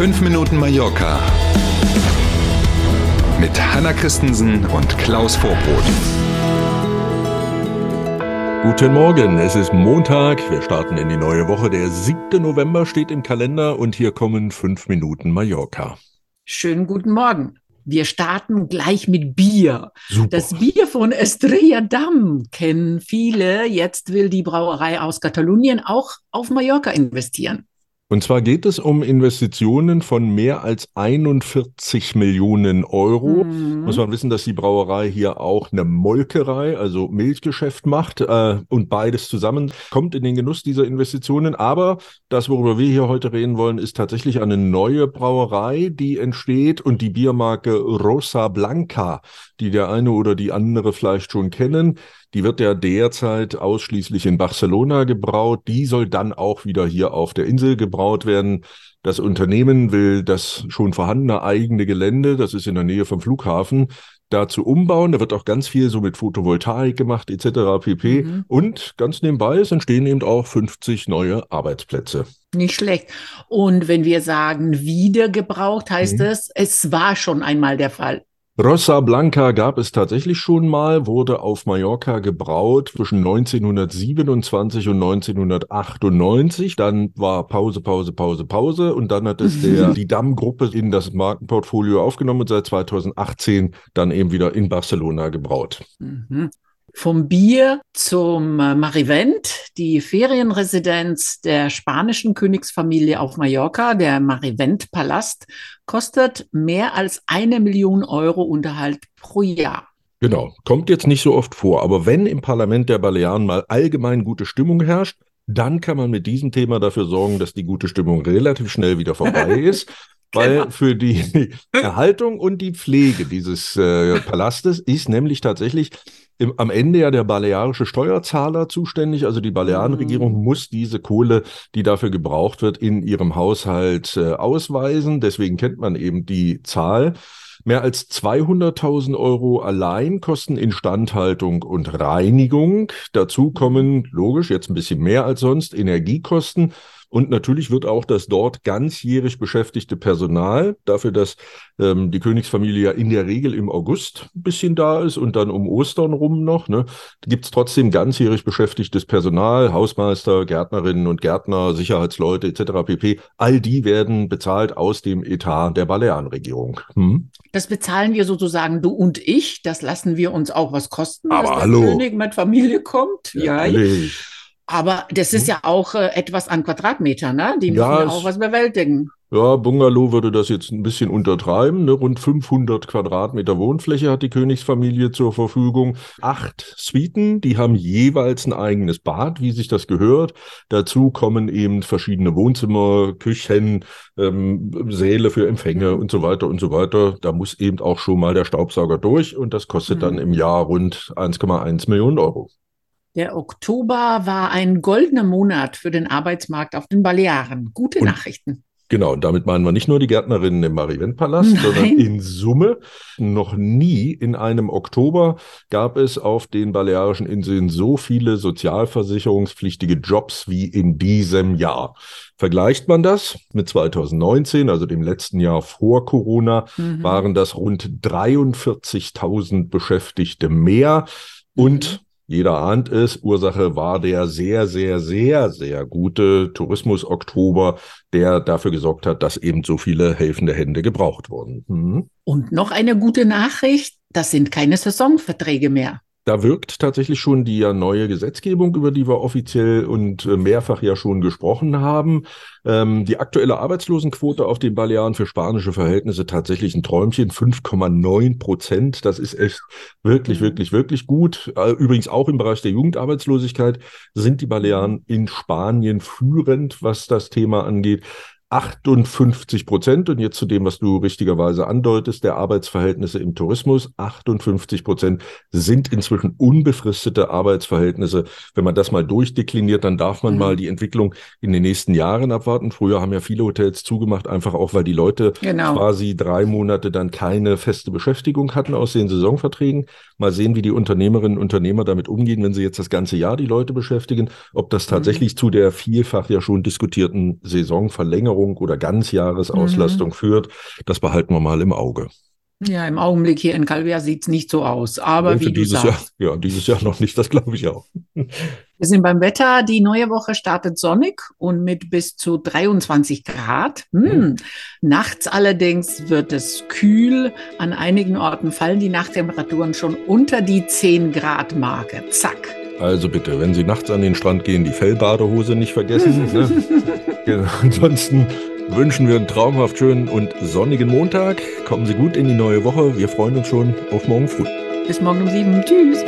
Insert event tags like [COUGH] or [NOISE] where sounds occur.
5 Minuten Mallorca mit Hanna Christensen und Klaus Vorbrot. Guten Morgen, es ist Montag, wir starten in die neue Woche. Der 7. November steht im Kalender und hier kommen 5 Minuten Mallorca. Schönen guten Morgen. Wir starten gleich mit Bier. Super. Das Bier von Estrella Damm kennen viele. Jetzt will die Brauerei aus Katalonien auch auf Mallorca investieren. Und zwar geht es um Investitionen von mehr als 41 Millionen Euro. Mhm. Muss man wissen, dass die Brauerei hier auch eine Molkerei, also Milchgeschäft macht äh, und beides zusammen kommt in den Genuss dieser Investitionen. Aber das, worüber wir hier heute reden wollen, ist tatsächlich eine neue Brauerei, die entsteht und die Biermarke Rosa Blanca, die der eine oder die andere vielleicht schon kennen. Die wird ja derzeit ausschließlich in Barcelona gebraut. Die soll dann auch wieder hier auf der Insel gebraut werden. Das Unternehmen will das schon vorhandene eigene Gelände, das ist in der Nähe vom Flughafen, dazu umbauen. Da wird auch ganz viel so mit Photovoltaik gemacht etc. pp. Mhm. Und ganz nebenbei, es entstehen eben auch 50 neue Arbeitsplätze. Nicht schlecht. Und wenn wir sagen wiedergebraucht, heißt Mhm. es, es war schon einmal der Fall. Rossa Blanca gab es tatsächlich schon mal, wurde auf Mallorca gebraut zwischen 1927 und 1998. Dann war Pause, Pause, Pause, Pause und dann hat es der, [LAUGHS] die Damm-Gruppe in das Markenportfolio aufgenommen und seit 2018 dann eben wieder in Barcelona gebraut. Mhm. Vom Bier zum äh, Marivent, die Ferienresidenz der spanischen Königsfamilie auf Mallorca, der Marivent-Palast, kostet mehr als eine Million Euro Unterhalt pro Jahr. Genau, kommt jetzt nicht so oft vor, aber wenn im Parlament der Balearen mal allgemein gute Stimmung herrscht, dann kann man mit diesem Thema dafür sorgen, dass die gute Stimmung relativ schnell wieder vorbei [LAUGHS] ist. Weil Genau. für die Erhaltung und die Pflege dieses äh, Palastes ist nämlich tatsächlich im, am Ende ja der balearische Steuerzahler zuständig. Also die Balearenregierung Mhm. muss diese Kohle, die dafür gebraucht wird, in ihrem Haushalt äh, ausweisen. Deswegen kennt man eben die Zahl. Mehr als 200.000 Euro allein kosten Instandhaltung und Reinigung. Dazu kommen, logisch, jetzt ein bisschen mehr als sonst, Energiekosten. Und natürlich wird auch das dort ganzjährig beschäftigte Personal, dafür, dass ähm, die Königsfamilie ja in der Regel im August ein bisschen da ist und dann um Ostern rum noch, ne, gibt es trotzdem ganzjährig beschäftigtes Personal, Hausmeister, Gärtnerinnen und Gärtner, Sicherheitsleute etc. pp. All die werden bezahlt aus dem Etat der Balearenregierung. Hm? Das bezahlen wir sozusagen du und ich. Das lassen wir uns auch was kosten, Aber dass der hallo. König mit Familie kommt. Ja, Natürlich. Aber das ist ja auch äh, etwas an Quadratmetern, ne? Die müssen Ja, ja auch was bewältigen. Ja, Bungalow würde das jetzt ein bisschen untertreiben. Ne? Rund 500 Quadratmeter Wohnfläche hat die Königsfamilie zur Verfügung. Acht Suiten, die haben jeweils ein eigenes Bad, wie sich das gehört. Dazu kommen eben verschiedene Wohnzimmer, Küchen, ähm, Säle für Empfänge und so weiter und so weiter. Da muss eben auch schon mal der Staubsauger durch und das kostet dann Mhm. im Jahr rund 1,1 Millionen Euro. Der Oktober war ein goldener Monat für den Arbeitsmarkt auf den Balearen. Gute Und- Nachrichten. Genau, und damit meinen wir nicht nur die Gärtnerinnen im Marivent-Palast, sondern in Summe noch nie in einem Oktober gab es auf den Balearischen Inseln so viele sozialversicherungspflichtige Jobs wie in diesem Jahr. Vergleicht man das mit 2019, also dem letzten Jahr vor Corona, Mhm. waren das rund 43.000 Beschäftigte mehr und jeder ahnt es, Ursache war der sehr, sehr, sehr, sehr gute Tourismus-Oktober, der dafür gesorgt hat, dass eben so viele helfende Hände gebraucht wurden. Mhm. Und noch eine gute Nachricht, das sind keine Saisonverträge mehr. Da wirkt tatsächlich schon die ja neue Gesetzgebung, über die wir offiziell und äh, mehrfach ja schon gesprochen haben. Ähm, die aktuelle Arbeitslosenquote auf den Balearen für spanische Verhältnisse tatsächlich ein Träumchen, 5,9 Prozent. Das ist echt wirklich, Mhm. wirklich, wirklich gut. Äh, Übrigens auch im Bereich der Jugendarbeitslosigkeit sind die Balearen in Spanien führend, was das Thema angeht. 58 Prozent und jetzt zu dem, was du richtigerweise andeutest, der Arbeitsverhältnisse im Tourismus. 58 Prozent sind inzwischen unbefristete Arbeitsverhältnisse. Wenn man das mal durchdekliniert, dann darf man Mhm. mal die Entwicklung in den nächsten Jahren abwarten. Früher haben ja viele Hotels zugemacht, einfach auch, weil die Leute Genau. quasi drei Monate dann keine feste Beschäftigung hatten aus den Saisonverträgen. Mal sehen, wie die Unternehmerinnen und Unternehmer damit umgehen, wenn sie jetzt das ganze Jahr die Leute beschäftigen, ob das tatsächlich zu der vielfach ja schon diskutierten Saisonverlängerung Verlängerung oder Ganzjahresauslastung mhm. führt. Das behalten wir mal im Auge. Ja, im Augenblick hier in Calvia sieht es nicht so aus. Aber ja, wie dieses sagst, Jahr, ja, dieses Jahr noch nicht, das glaube ich auch. [LAUGHS] Wir sind beim Wetter. Die neue Woche startet sonnig und mit bis zu 23 Grad. Hm. Mhm. Nachts allerdings wird es kühl. An einigen Orten fallen die Nachttemperaturen schon unter die 10 Grad Marke. Zack. Also bitte, wenn Sie nachts an den Strand gehen, die Fellbadehose nicht vergessen. ne? [LAUGHS] Genau. [LAUGHS] Ansonsten wünschen wir einen traumhaft schönen und sonnigen Montag. Kommen Sie gut in die neue Woche. Wir freuen uns schon auf morgen früh. Bis morgen um sieben. Tschüss.